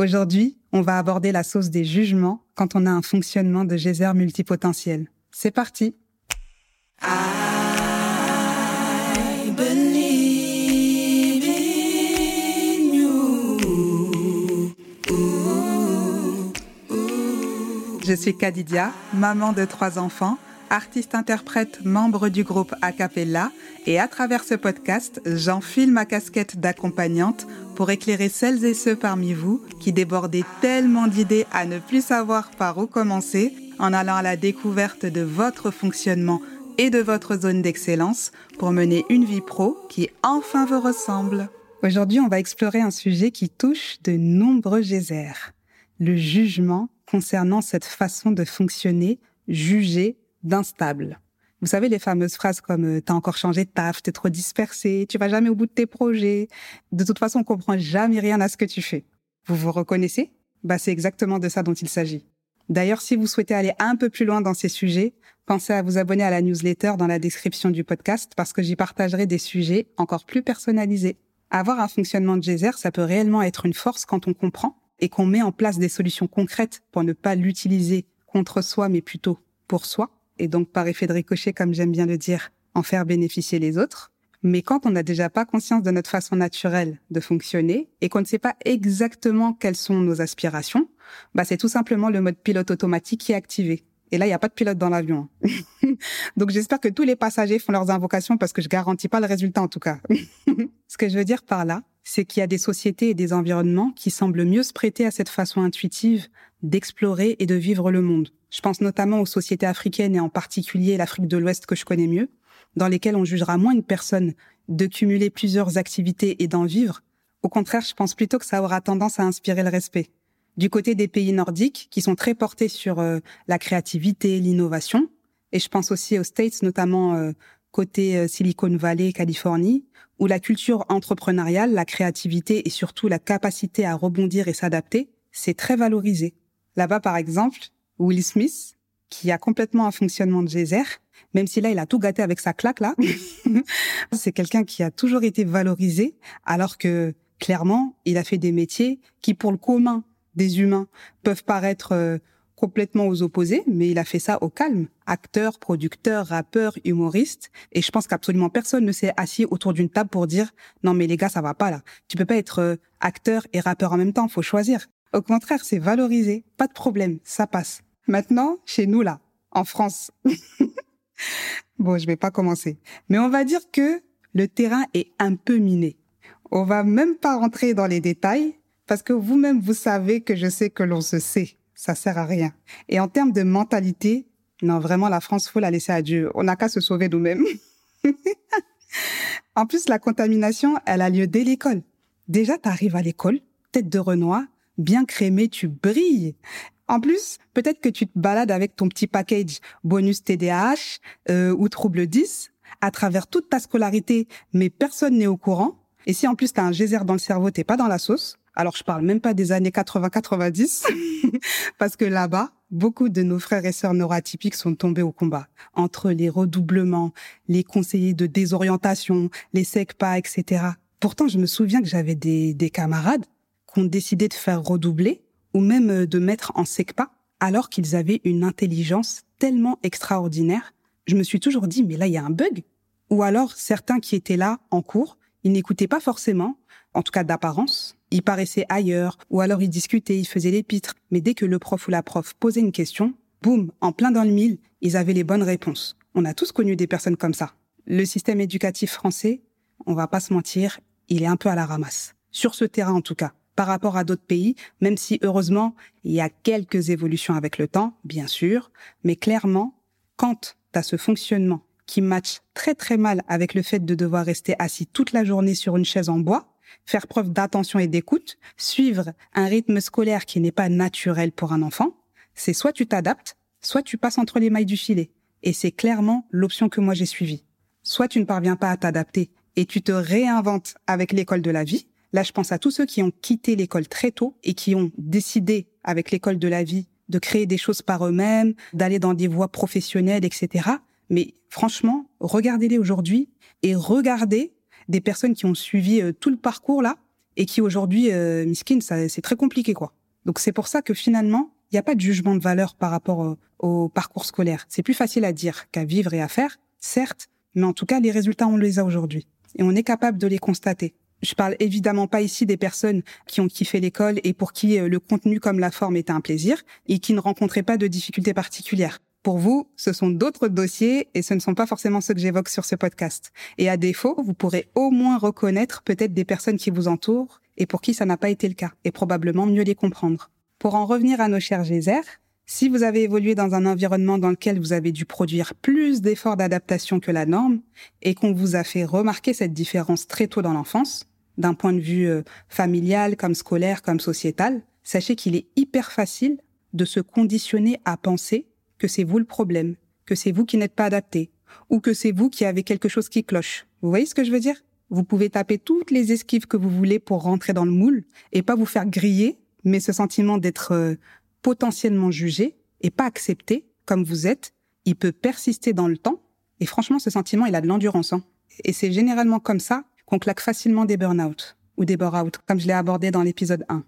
Aujourd'hui, on va aborder la sauce des jugements quand on a un fonctionnement de geyser multipotentiel. C'est parti Je suis Kadidia, maman de trois enfants, artiste-interprète, membre du groupe Acapella, et à travers ce podcast, j'enfile ma casquette d'accompagnante pour éclairer celles et ceux parmi vous qui débordaient tellement d'idées à ne plus savoir par où commencer en allant à la découverte de votre fonctionnement et de votre zone d'excellence pour mener une vie pro qui enfin vous ressemble. Aujourd'hui, on va explorer un sujet qui touche de nombreux geysers, le jugement concernant cette façon de fonctionner jugée d'instable. Vous savez les fameuses phrases comme euh, t'as encore changé de taf, t'es trop dispersé, tu vas jamais au bout de tes projets. De toute façon, on comprend jamais rien à ce que tu fais. Vous vous reconnaissez? Bah c'est exactement de ça dont il s'agit. D'ailleurs, si vous souhaitez aller un peu plus loin dans ces sujets, pensez à vous abonner à la newsletter dans la description du podcast parce que j'y partagerai des sujets encore plus personnalisés. Avoir un fonctionnement de geyser, ça peut réellement être une force quand on comprend et qu'on met en place des solutions concrètes pour ne pas l'utiliser contre soi, mais plutôt pour soi, et donc par effet de ricochet, comme j'aime bien le dire, en faire bénéficier les autres. Mais quand on n'a déjà pas conscience de notre façon naturelle de fonctionner et qu'on ne sait pas exactement quelles sont nos aspirations, bah c'est tout simplement le mode pilote automatique qui est activé. Et là, il n'y a pas de pilote dans l'avion. Hein. Donc j'espère que tous les passagers font leurs invocations parce que je garantis pas le résultat en tout cas. Ce que je veux dire par là, c'est qu'il y a des sociétés et des environnements qui semblent mieux se prêter à cette façon intuitive d'explorer et de vivre le monde. Je pense notamment aux sociétés africaines et en particulier l'Afrique de l'Ouest que je connais mieux, dans lesquelles on jugera moins une personne de cumuler plusieurs activités et d'en vivre. Au contraire, je pense plutôt que ça aura tendance à inspirer le respect. Du côté des pays nordiques, qui sont très portés sur euh, la créativité, l'innovation, et je pense aussi aux States, notamment euh, côté euh, Silicon Valley, Californie, où la culture entrepreneuriale, la créativité et surtout la capacité à rebondir et s'adapter, c'est très valorisé. Là-bas, par exemple, Will Smith, qui a complètement un fonctionnement de geyser, même si là, il a tout gâté avec sa claque, là. c'est quelqu'un qui a toujours été valorisé, alors que, clairement, il a fait des métiers qui, pour le commun des humains, peuvent paraître euh, complètement aux opposés, mais il a fait ça au calme. Acteur, producteur, rappeur, humoriste. Et je pense qu'absolument personne ne s'est assis autour d'une table pour dire non mais les gars ça va pas là. Tu peux pas être euh, acteur et rappeur en même temps, faut choisir. Au contraire, c'est valorisé, pas de problème, ça passe. Maintenant, chez nous là, en France. bon, je vais pas commencer, mais on va dire que le terrain est un peu miné. On va même pas rentrer dans les détails parce que vous-même vous savez que je sais que l'on se sait ça sert à rien. Et en termes de mentalité, non, vraiment, la France, faut la laisser à Dieu. On n'a qu'à se sauver nous-mêmes. en plus, la contamination, elle a lieu dès l'école. Déjà, tu arrives à l'école, tête de Renoir, bien crémé, tu brilles. En plus, peut-être que tu te balades avec ton petit package bonus TDAH euh, ou trouble 10 à travers toute ta scolarité, mais personne n'est au courant. Et si en plus tu as un geyser dans le cerveau, t'es pas dans la sauce, alors, je parle même pas des années 80-90, parce que là-bas, beaucoup de nos frères et sœurs neuroatypiques sont tombés au combat. Entre les redoublements, les conseillers de désorientation, les SECPA, etc. Pourtant, je me souviens que j'avais des, des camarades qui ont décidé de faire redoubler ou même euh, de mettre en SECPA alors qu'ils avaient une intelligence tellement extraordinaire. Je me suis toujours dit, mais là, il y a un bug. Ou alors, certains qui étaient là en cours, ils n'écoutaient pas forcément, en tout cas d'apparence, il paraissait ailleurs, ou alors il discutait, il faisait l'épître. Mais dès que le prof ou la prof posait une question, boum, en plein dans le mille, ils avaient les bonnes réponses. On a tous connu des personnes comme ça. Le système éducatif français, on va pas se mentir, il est un peu à la ramasse. Sur ce terrain en tout cas, par rapport à d'autres pays, même si heureusement, il y a quelques évolutions avec le temps, bien sûr, mais clairement, quand tu as ce fonctionnement qui match très très mal avec le fait de devoir rester assis toute la journée sur une chaise en bois, faire preuve d'attention et d'écoute, suivre un rythme scolaire qui n'est pas naturel pour un enfant, c'est soit tu t'adaptes, soit tu passes entre les mailles du filet. Et c'est clairement l'option que moi j'ai suivie. Soit tu ne parviens pas à t'adapter et tu te réinventes avec l'école de la vie. Là, je pense à tous ceux qui ont quitté l'école très tôt et qui ont décidé avec l'école de la vie de créer des choses par eux-mêmes, d'aller dans des voies professionnelles, etc. Mais franchement, regardez-les aujourd'hui et regardez des personnes qui ont suivi euh, tout le parcours là et qui aujourd'hui, euh, miskin, ça, c'est très compliqué, quoi. Donc c'est pour ça que finalement, il n'y a pas de jugement de valeur par rapport au, parcours scolaire. C'est plus facile à dire qu'à vivre et à faire, certes, mais en tout cas, les résultats, on les a aujourd'hui. Et on est capable de les constater. Je parle évidemment pas ici des personnes qui ont kiffé l'école et pour qui euh, le contenu comme la forme était un plaisir et qui ne rencontraient pas de difficultés particulières. Pour vous, ce sont d'autres dossiers et ce ne sont pas forcément ceux que j'évoque sur ce podcast. Et à défaut, vous pourrez au moins reconnaître peut-être des personnes qui vous entourent et pour qui ça n'a pas été le cas et probablement mieux les comprendre. Pour en revenir à nos chers geysers, si vous avez évolué dans un environnement dans lequel vous avez dû produire plus d'efforts d'adaptation que la norme et qu'on vous a fait remarquer cette différence très tôt dans l'enfance, d'un point de vue euh, familial, comme scolaire, comme sociétal, sachez qu'il est hyper facile de se conditionner à penser que c'est vous le problème, que c'est vous qui n'êtes pas adapté, ou que c'est vous qui avez quelque chose qui cloche. Vous voyez ce que je veux dire? Vous pouvez taper toutes les esquives que vous voulez pour rentrer dans le moule et pas vous faire griller, mais ce sentiment d'être euh, potentiellement jugé et pas accepté comme vous êtes, il peut persister dans le temps. Et franchement, ce sentiment, il a de l'endurance. Hein. Et c'est généralement comme ça qu'on claque facilement des burn-out ou des bore-out, comme je l'ai abordé dans l'épisode 1.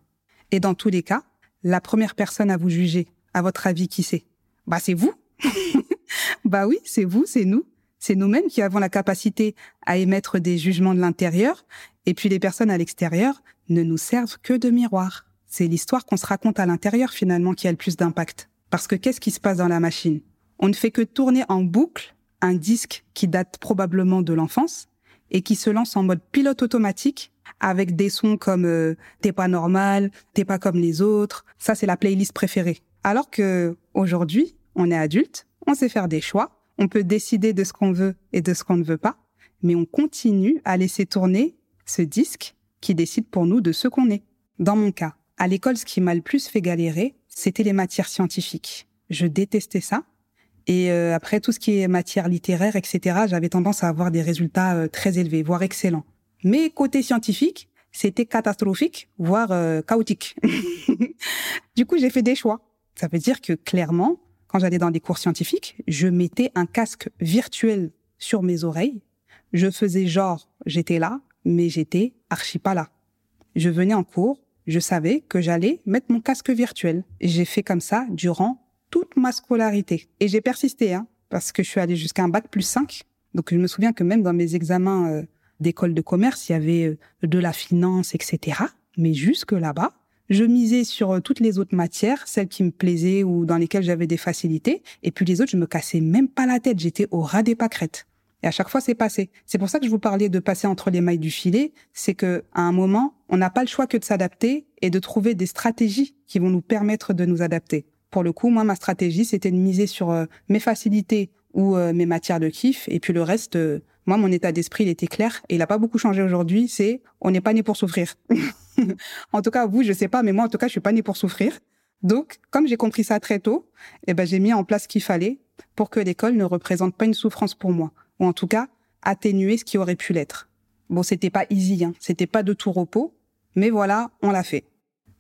Et dans tous les cas, la première personne à vous juger, à votre avis, qui c'est? Bah c'est vous. bah oui, c'est vous, c'est nous. C'est nous-mêmes qui avons la capacité à émettre des jugements de l'intérieur, et puis les personnes à l'extérieur ne nous servent que de miroir. C'est l'histoire qu'on se raconte à l'intérieur finalement qui a le plus d'impact. Parce que qu'est-ce qui se passe dans la machine? On ne fait que tourner en boucle un disque qui date probablement de l'enfance, et qui se lance en mode pilote automatique avec des sons comme euh, t'es pas normal, t'es pas comme les autres. Ça, c'est la playlist préférée. Alors que aujourd'hui, on est adulte, on sait faire des choix, on peut décider de ce qu'on veut et de ce qu'on ne veut pas, mais on continue à laisser tourner ce disque qui décide pour nous de ce qu'on est. Dans mon cas, à l'école, ce qui m'a le plus fait galérer, c'était les matières scientifiques. Je détestais ça et euh, après, tout ce qui est matière littéraire, etc., j'avais tendance à avoir des résultats euh, très élevés, voire excellents. Mais côté scientifique, c'était catastrophique, voire euh, chaotique. du coup, j'ai fait des choix. Ça veut dire que clairement, quand j'allais dans des cours scientifiques, je mettais un casque virtuel sur mes oreilles. Je faisais genre, j'étais là, mais j'étais archi pas là. Je venais en cours, je savais que j'allais mettre mon casque virtuel. J'ai fait comme ça durant toute ma scolarité. Et j'ai persisté, hein, parce que je suis allée jusqu'à un bac plus 5. Donc je me souviens que même dans mes examens euh, d'école de commerce, il y avait euh, de la finance, etc. Mais jusque là-bas, je misais sur euh, toutes les autres matières, celles qui me plaisaient ou dans lesquelles j'avais des facilités. Et puis les autres, je me cassais même pas la tête. J'étais au ras des pâquerettes. Et à chaque fois, c'est passé. C'est pour ça que je vous parlais de passer entre les mailles du filet. C'est que, à un moment, on n'a pas le choix que de s'adapter et de trouver des stratégies qui vont nous permettre de nous adapter. Pour le coup, moi, ma stratégie, c'était de miser sur euh, mes facilités ou euh, mes matières de kiff. Et puis le reste, moi, mon état d'esprit, il était clair et il n'a pas beaucoup changé aujourd'hui. C'est on n'est pas né pour souffrir. en tout cas, vous, je sais pas, mais moi, en tout cas, je suis pas né pour souffrir. Donc, comme j'ai compris ça très tôt, eh ben, j'ai mis en place ce qu'il fallait pour que l'école ne représente pas une souffrance pour moi, ou en tout cas atténuer ce qui aurait pu l'être. Bon, c'était pas easy, hein, c'était pas de tout repos, mais voilà, on l'a fait.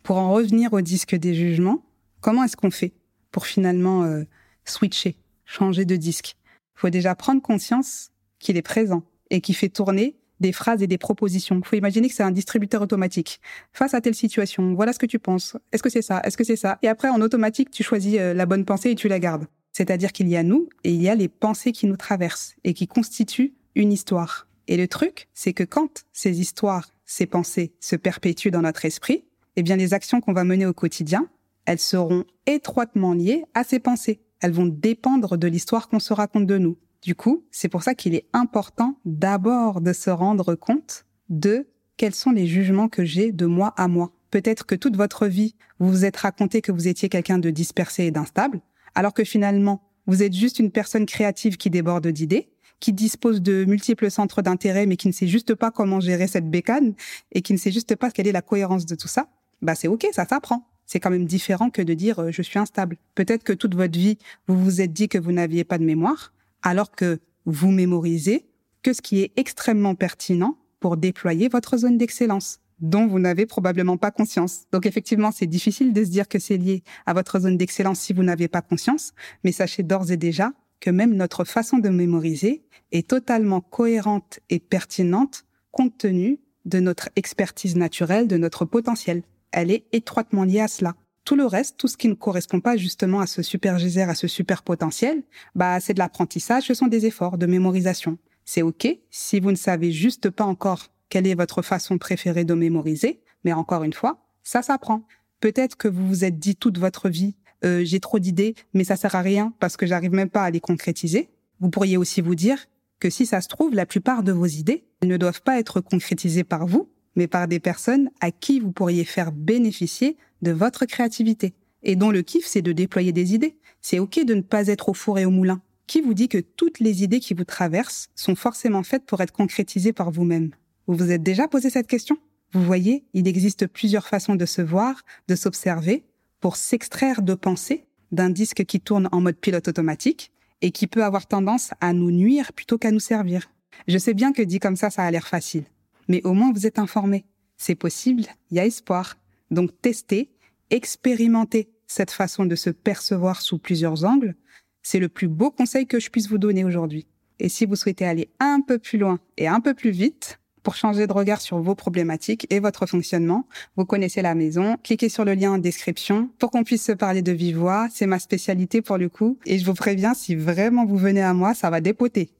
Pour en revenir au disque des jugements, Comment est-ce qu'on fait pour finalement euh, switcher, changer de disque? Faut déjà prendre conscience qu'il est présent et qu'il fait tourner des phrases et des propositions. Il faut imaginer que c'est un distributeur automatique. Face à telle situation, voilà ce que tu penses. Est-ce que c'est ça? Est-ce que c'est ça? Et après, en automatique, tu choisis euh, la bonne pensée et tu la gardes. C'est-à-dire qu'il y a nous et il y a les pensées qui nous traversent et qui constituent une histoire. Et le truc, c'est que quand ces histoires, ces pensées se perpétuent dans notre esprit, eh bien les actions qu'on va mener au quotidien, elles seront étroitement liées à ces pensées. Elles vont dépendre de l'histoire qu'on se raconte de nous. Du coup, c'est pour ça qu'il est important d'abord de se rendre compte de quels sont les jugements que j'ai de moi à moi. Peut-être que toute votre vie, vous vous êtes raconté que vous étiez quelqu'un de dispersé et d'instable, alors que finalement, vous êtes juste une personne créative qui déborde d'idées, qui dispose de multiples centres d'intérêt, mais qui ne sait juste pas comment gérer cette bécane et qui ne sait juste pas quelle est la cohérence de tout ça. Bah, c'est ok, ça s'apprend c'est quand même différent que de dire euh, je suis instable. Peut-être que toute votre vie, vous vous êtes dit que vous n'aviez pas de mémoire, alors que vous mémorisez que ce qui est extrêmement pertinent pour déployer votre zone d'excellence dont vous n'avez probablement pas conscience. Donc effectivement, c'est difficile de se dire que c'est lié à votre zone d'excellence si vous n'avez pas conscience, mais sachez d'ores et déjà que même notre façon de mémoriser est totalement cohérente et pertinente compte tenu de notre expertise naturelle, de notre potentiel. Elle est étroitement liée à cela. Tout le reste, tout ce qui ne correspond pas justement à ce super geyser, à ce super potentiel, bah, c'est de l'apprentissage, ce sont des efforts de mémorisation. C'est OK si vous ne savez juste pas encore quelle est votre façon préférée de mémoriser, mais encore une fois, ça s'apprend. Peut-être que vous vous êtes dit toute votre vie, euh, j'ai trop d'idées, mais ça sert à rien parce que j'arrive même pas à les concrétiser. Vous pourriez aussi vous dire que si ça se trouve, la plupart de vos idées ne doivent pas être concrétisées par vous, mais par des personnes à qui vous pourriez faire bénéficier de votre créativité et dont le kiff, c'est de déployer des idées. C'est OK de ne pas être au four et au moulin. Qui vous dit que toutes les idées qui vous traversent sont forcément faites pour être concrétisées par vous-même? Vous vous êtes déjà posé cette question? Vous voyez, il existe plusieurs façons de se voir, de s'observer, pour s'extraire de pensées d'un disque qui tourne en mode pilote automatique et qui peut avoir tendance à nous nuire plutôt qu'à nous servir. Je sais bien que dit comme ça, ça a l'air facile. Mais au moins vous êtes informé. C'est possible, il y a espoir. Donc testez, expérimentez cette façon de se percevoir sous plusieurs angles. C'est le plus beau conseil que je puisse vous donner aujourd'hui. Et si vous souhaitez aller un peu plus loin et un peu plus vite, pour changer de regard sur vos problématiques et votre fonctionnement. Vous connaissez la maison. Cliquez sur le lien en description pour qu'on puisse se parler de vive voix. C'est ma spécialité pour le coup. Et je vous préviens, si vraiment vous venez à moi, ça va dépoter.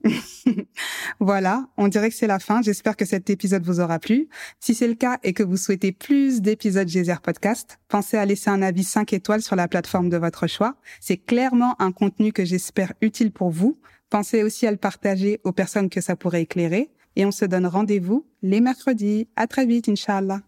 voilà. On dirait que c'est la fin. J'espère que cet épisode vous aura plu. Si c'est le cas et que vous souhaitez plus d'épisodes Geyser Podcast, pensez à laisser un avis 5 étoiles sur la plateforme de votre choix. C'est clairement un contenu que j'espère utile pour vous. Pensez aussi à le partager aux personnes que ça pourrait éclairer et on se donne rendez-vous les mercredis. À très vite, Inch'Allah.